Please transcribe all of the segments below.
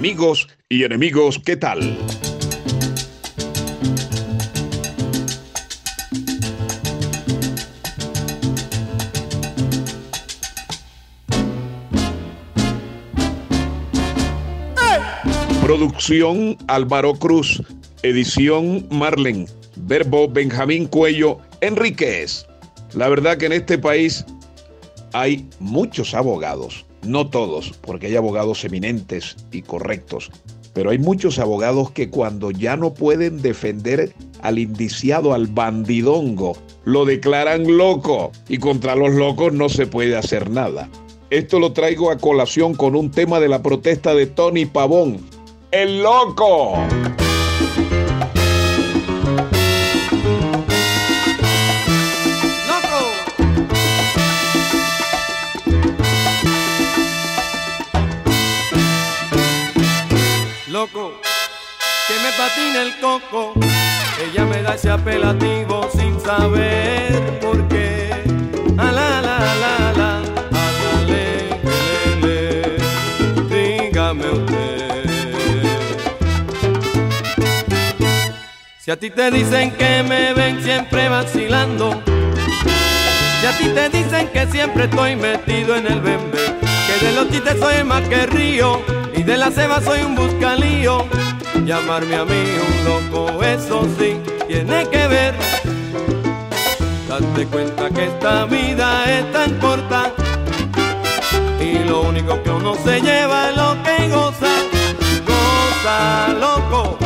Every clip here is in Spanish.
Amigos y enemigos, ¿qué tal? Producción Álvaro Cruz, edición Marlen, verbo Benjamín Cuello Enríquez. La verdad que en este país hay muchos abogados no todos, porque hay abogados eminentes y correctos, pero hay muchos abogados que cuando ya no pueden defender al indiciado, al bandidongo, lo declaran loco y contra los locos no se puede hacer nada. Esto lo traigo a colación con un tema de la protesta de Tony Pavón. ¡El loco! Que me patina el coco. Ella me da ese apelativo sin saber por qué. A la la la la, la le, le, le, dígame usted. Si a ti te dicen que me ven siempre vacilando. Si a ti te dicen que siempre estoy metido en el bembe, que de los chistes soy más que río y de la ceba soy un buscalío. Llamarme a mí un loco, eso sí, tiene que ver. Date cuenta que esta vida es tan corta y lo único que uno se lleva es lo que goza. Goza, loco,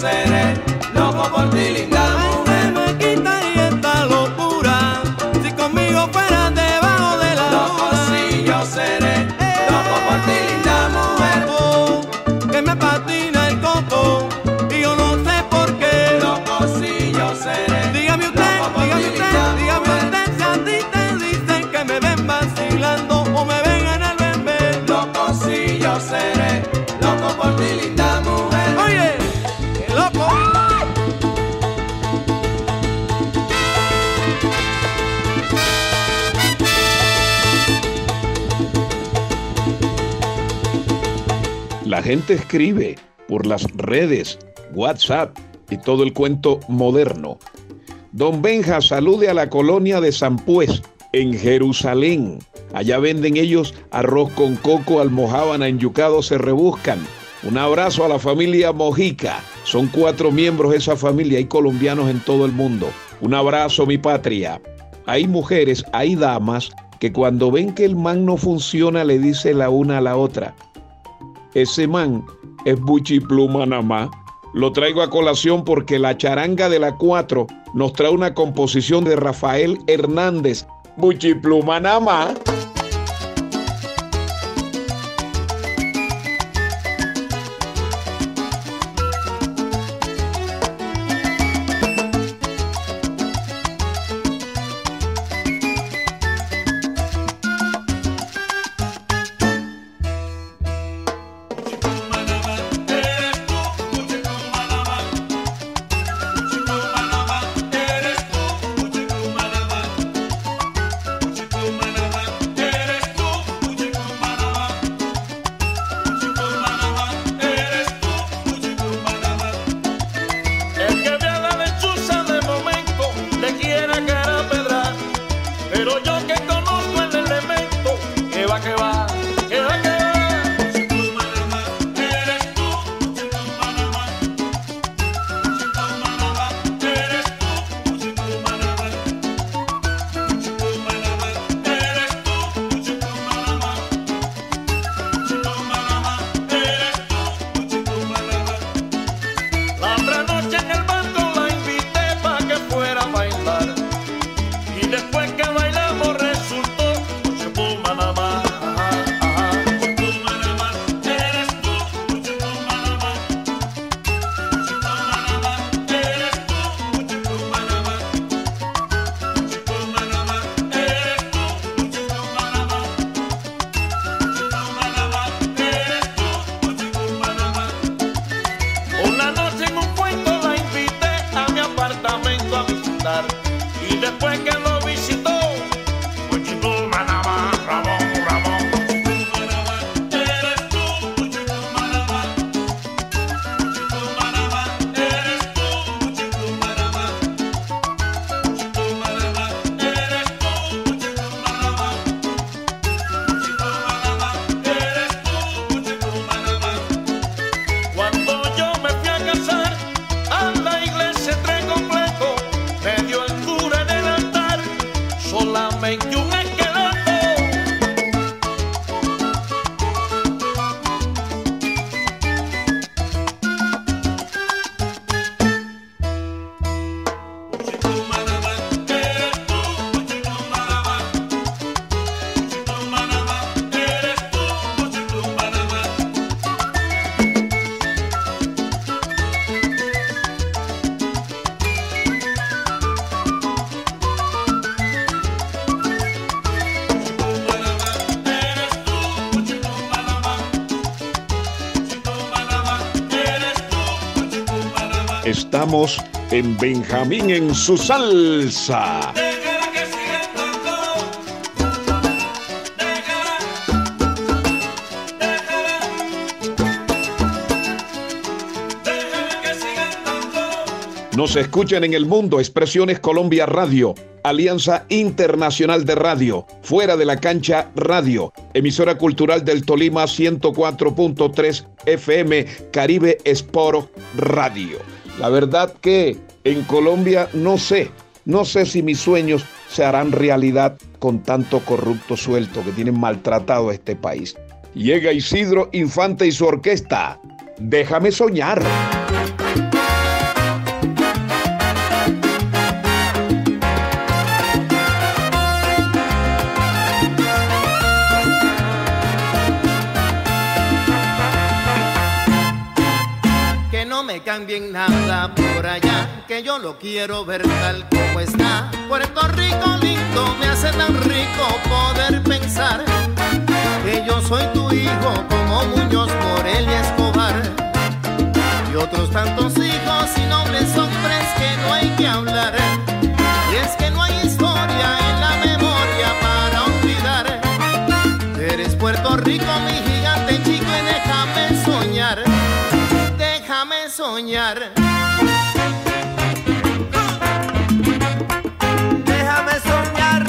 seré loco por ti, gente escribe por las redes, WhatsApp y todo el cuento moderno. Don Benja, salude a la colonia de San Pues, en Jerusalén. Allá venden ellos arroz con coco, almohábana, enyucado, se rebuscan. Un abrazo a la familia Mojica. Son cuatro miembros de esa familia. Hay colombianos en todo el mundo. Un abrazo, mi patria. Hay mujeres, hay damas que cuando ven que el man no funciona le dice la una a la otra, ese man es Buchi Pluma nada Lo traigo a colación porque la charanga de la 4 nos trae una composición de Rafael Hernández Buchipluma nada más. solamente un Estamos en Benjamín en su salsa. Nos escuchan en el mundo Expresiones Colombia Radio, Alianza Internacional de Radio, Fuera de la Cancha Radio, emisora cultural del Tolima 104.3 FM, Caribe Sport Radio. La verdad que en Colombia no sé, no sé si mis sueños se harán realidad con tanto corrupto suelto que tienen maltratado a este país. Llega Isidro Infante y su orquesta. Déjame soñar. Cambien nada por allá, que yo lo quiero ver tal como está. Puerto Rico lindo, me hace tan rico poder pensar que yo soy tu hijo como Muñoz, Morel y Escobar. Y otros tantos hijos y nobles hombres que no hay que hablar. Y es que no hay historia en la memoria para olvidar. Eres Puerto Rico, mi gigante Déjame soñar.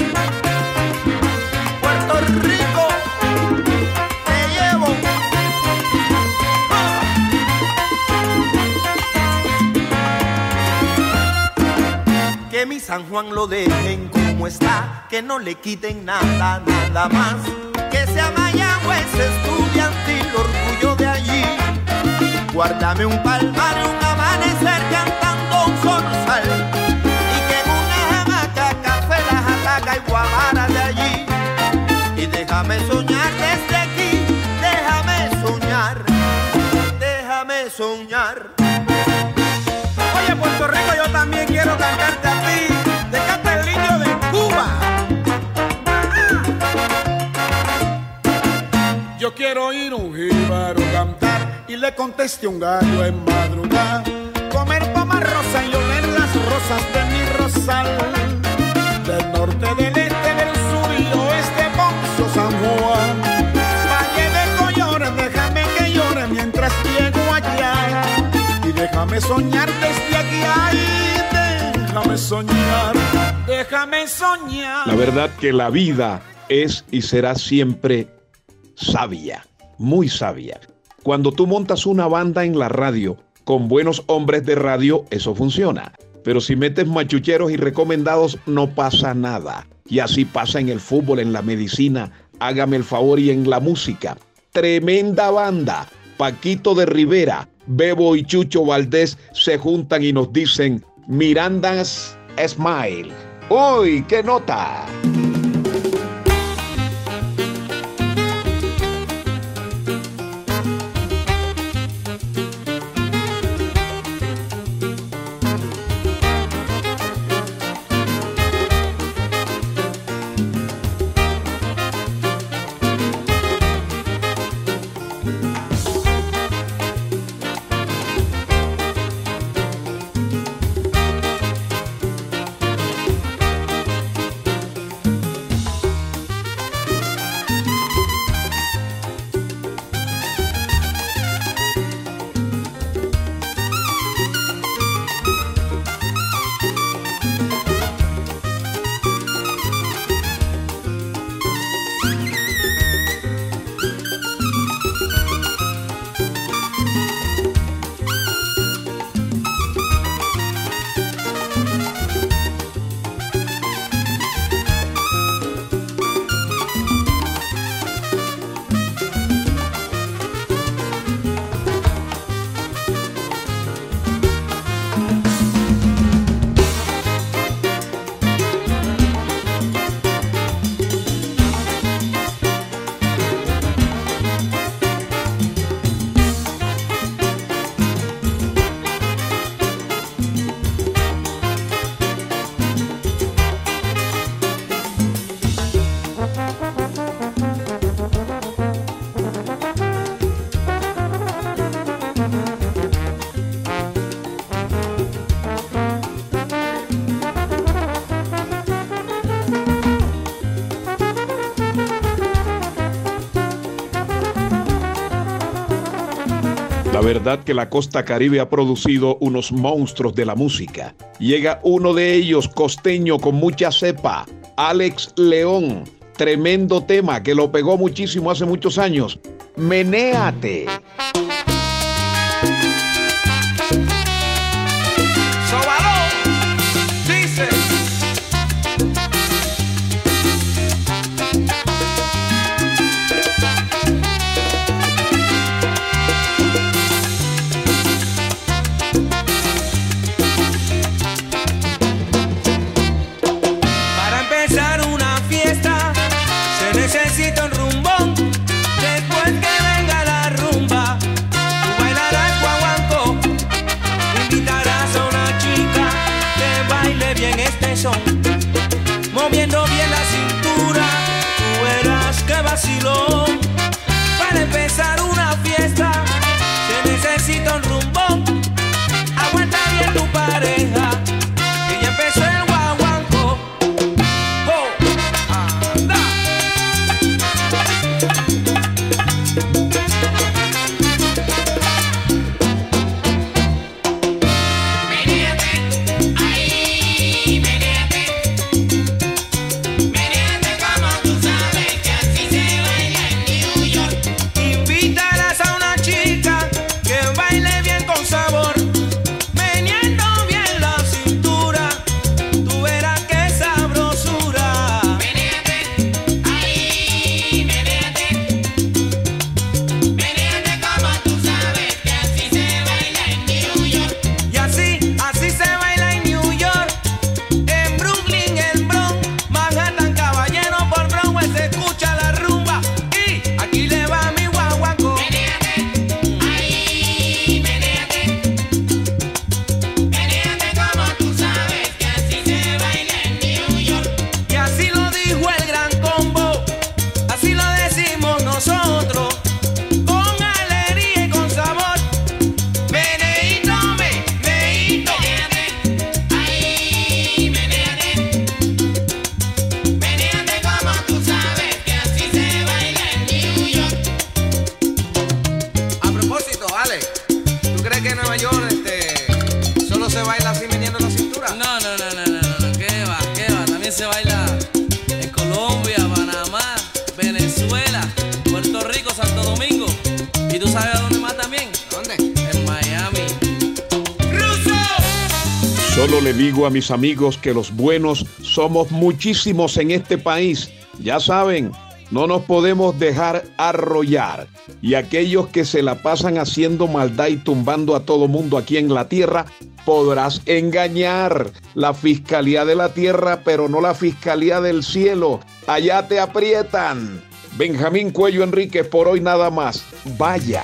Puerto Rico, te llevo. Que mi San Juan lo dejen como está, que no le quiten nada, nada más. Que sea Mayagüez estudiantil, orgullo de allí Guárdame un palmar Oye, Puerto Rico, yo también quiero cantarte a ti. Te canta el niño de Cuba. Yo quiero ir un jíbaro cantar y le conteste un gallo en madrugada. Comer poma rosa y oler las rosas de mi rosal. Del norte, del déjame soñar desde aquí, déjame soñar, déjame soñar. La verdad que la vida es y será siempre sabia, muy sabia. Cuando tú montas una banda en la radio con buenos hombres de radio, eso funciona. Pero si metes machucheros y recomendados, no pasa nada. Y así pasa en el fútbol, en la medicina, hágame el favor y en la música. Tremenda banda. Paquito de Rivera, Bebo y Chucho Valdés se juntan y nos dicen Miranda's Smile. ¡Uy, qué nota! Verdad que la costa caribe ha producido unos monstruos de la música. Llega uno de ellos, costeño con mucha cepa, Alex León. Tremendo tema que lo pegó muchísimo hace muchos años. Menéate. Bien este son. Moviendo bien la cintura, tú verás que vacilón. Digo a mis amigos que los buenos somos muchísimos en este país. Ya saben, no nos podemos dejar arrollar. Y aquellos que se la pasan haciendo maldad y tumbando a todo mundo aquí en la tierra, podrás engañar la fiscalía de la tierra, pero no la fiscalía del cielo. Allá te aprietan. Benjamín Cuello Enríquez, por hoy nada más. Vaya.